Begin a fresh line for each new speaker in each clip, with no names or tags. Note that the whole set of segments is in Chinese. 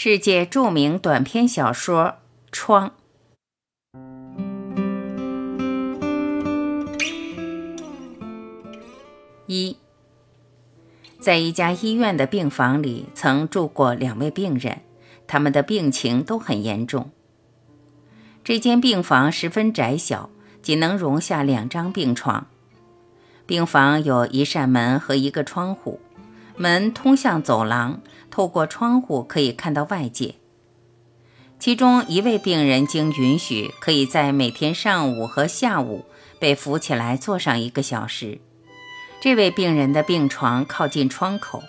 世界著名短篇小说《窗》。一，在一家医院的病房里，曾住过两位病人，他们的病情都很严重。这间病房十分窄小，仅能容下两张病床。病房有一扇门和一个窗户，门通向走廊，透过窗户可以看到外界。其中一位病人经允许，可以在每天上午和下午被扶起来坐上一个小时。这位病人的病床靠近窗口，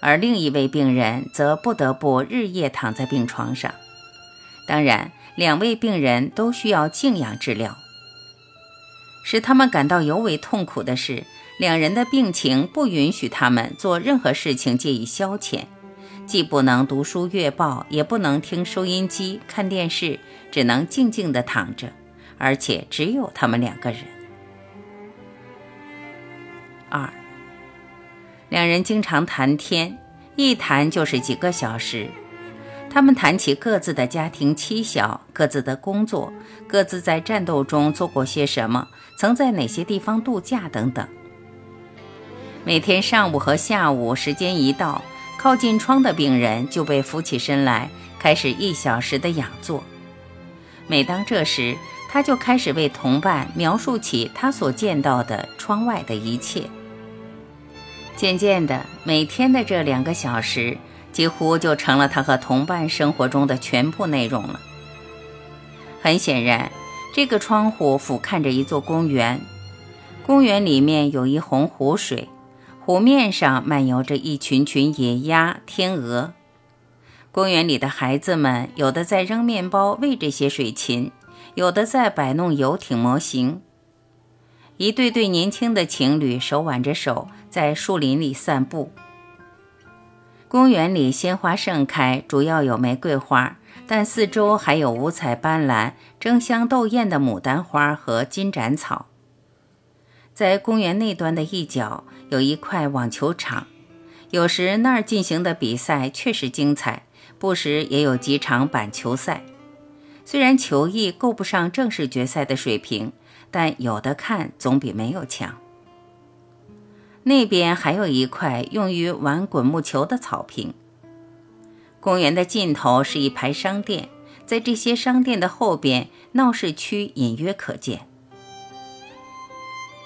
而另一位病人则不得不日夜躺在病床上。当然，两位病人都需要静养治疗。使他们感到尤为痛苦的是，两人的病情不允许他们做任何事情借以消遣，既不能读书阅报，也不能听收音机、看电视，只能静静地躺着，而且只有他们两个人。二，两人经常谈天，一谈就是几个小时。他们谈起各自的家庭妻小、各自的工作、各自在战斗中做过些什么、曾在哪些地方度假等等。每天上午和下午时间一到，靠近窗的病人就被扶起身来，开始一小时的仰坐。每当这时，他就开始为同伴描述起他所见到的窗外的一切。渐渐的，每天的这两个小时几乎就成了他和同伴生活中的全部内容了。很显然，这个窗户俯瞰着一座公园，公园里面有一泓湖水，湖面上漫游着一群群野鸭、天鹅。公园里的孩子们，有的在扔面包喂这些水禽，有的在摆弄游艇模型。一对对年轻的情侣手挽着手在树林里散步。公园里鲜花盛开，主要有玫瑰花，但四周还有五彩斑斓、争相斗艳的牡丹花和金盏草。在公园那端的一角有一块网球场，有时那儿进行的比赛确实精彩，不时也有几场板球赛。虽然球艺够不上正式决赛的水平。但有的看总比没有强。那边还有一块用于玩滚木球的草坪。公园的尽头是一排商店，在这些商店的后边，闹市区隐约可见。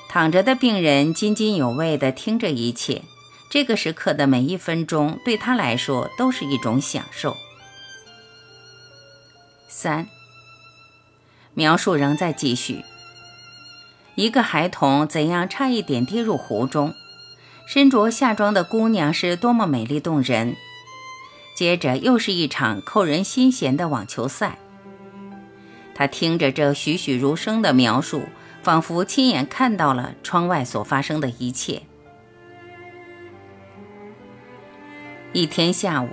躺着的病人津津有味地听着一切，这个时刻的每一分钟对他来说都是一种享受。三，描述仍在继续。一个孩童怎样差一点跌入湖中？身着夏装的姑娘是多么美丽动人！接着又是一场扣人心弦的网球赛。他听着这栩栩如生的描述，仿佛亲眼看到了窗外所发生的一切。一天下午，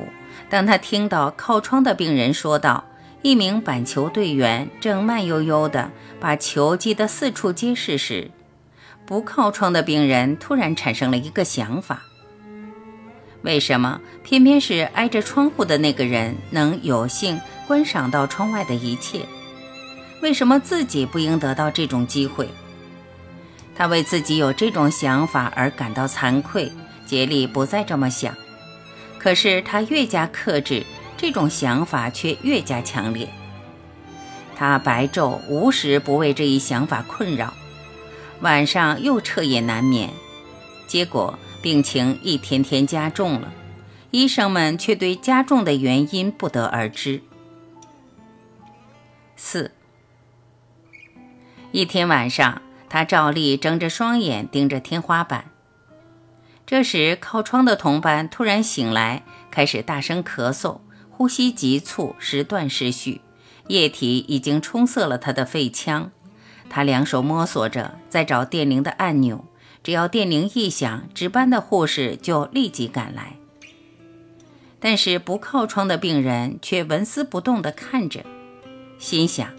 当他听到靠窗的病人说道。一名板球队员正慢悠悠地把球击得四处皆是时，不靠窗的病人突然产生了一个想法：为什么偏偏是挨着窗户的那个人能有幸观赏到窗外的一切？为什么自己不应得到这种机会？他为自己有这种想法而感到惭愧，竭力不再这么想。可是他越加克制。这种想法却越加强烈。他白昼无时不为这一想法困扰，晚上又彻夜难眠，结果病情一天天加重了。医生们却对加重的原因不得而知。四，一天晚上，他照例睁着双眼盯着天花板。这时，靠窗的同伴突然醒来，开始大声咳嗽。呼吸急促，时断时续，液体已经冲塞了他的肺腔。他两手摸索着，在找电铃的按钮。只要电铃一响，值班的护士就立即赶来。但是不靠窗的病人却纹丝不动地看着，心想：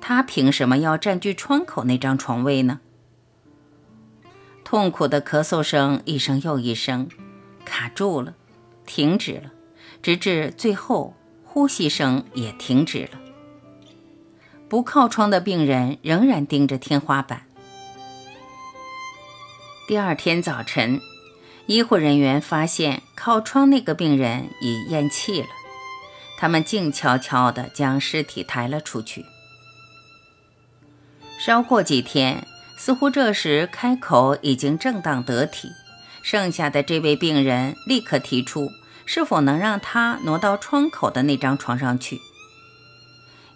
他凭什么要占据窗口那张床位呢？痛苦的咳嗽声一声又一声，卡住了，停止了。直至最后呼吸声也停止了。不靠窗的病人仍然盯着天花板。第二天早晨，医护人员发现靠窗那个病人已咽气了，他们静悄悄地将尸体抬了出去。稍过几天，似乎这时开口已经正当得体，剩下的这位病人立刻提出，是否能让他挪到窗口的那张床上去。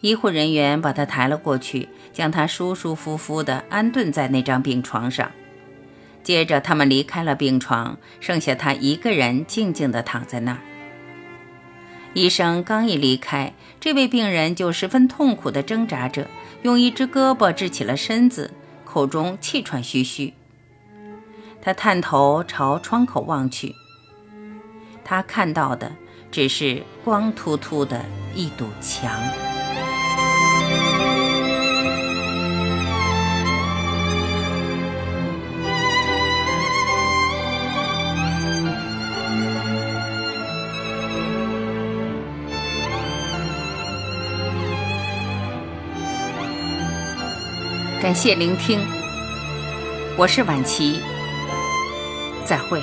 医护人员把他抬了过去，将他舒舒服服地安顿在那张病床上。接着，他们离开了病床，剩下他一个人静静地躺在那儿。医生刚一离开，这位病人就十分痛苦地挣扎着。用一只胳膊支起了身子，口中气喘吁吁。他探头朝窗口望去，他看到的只是光秃秃的一堵墙。感谢聆听，我是婉琪，再会。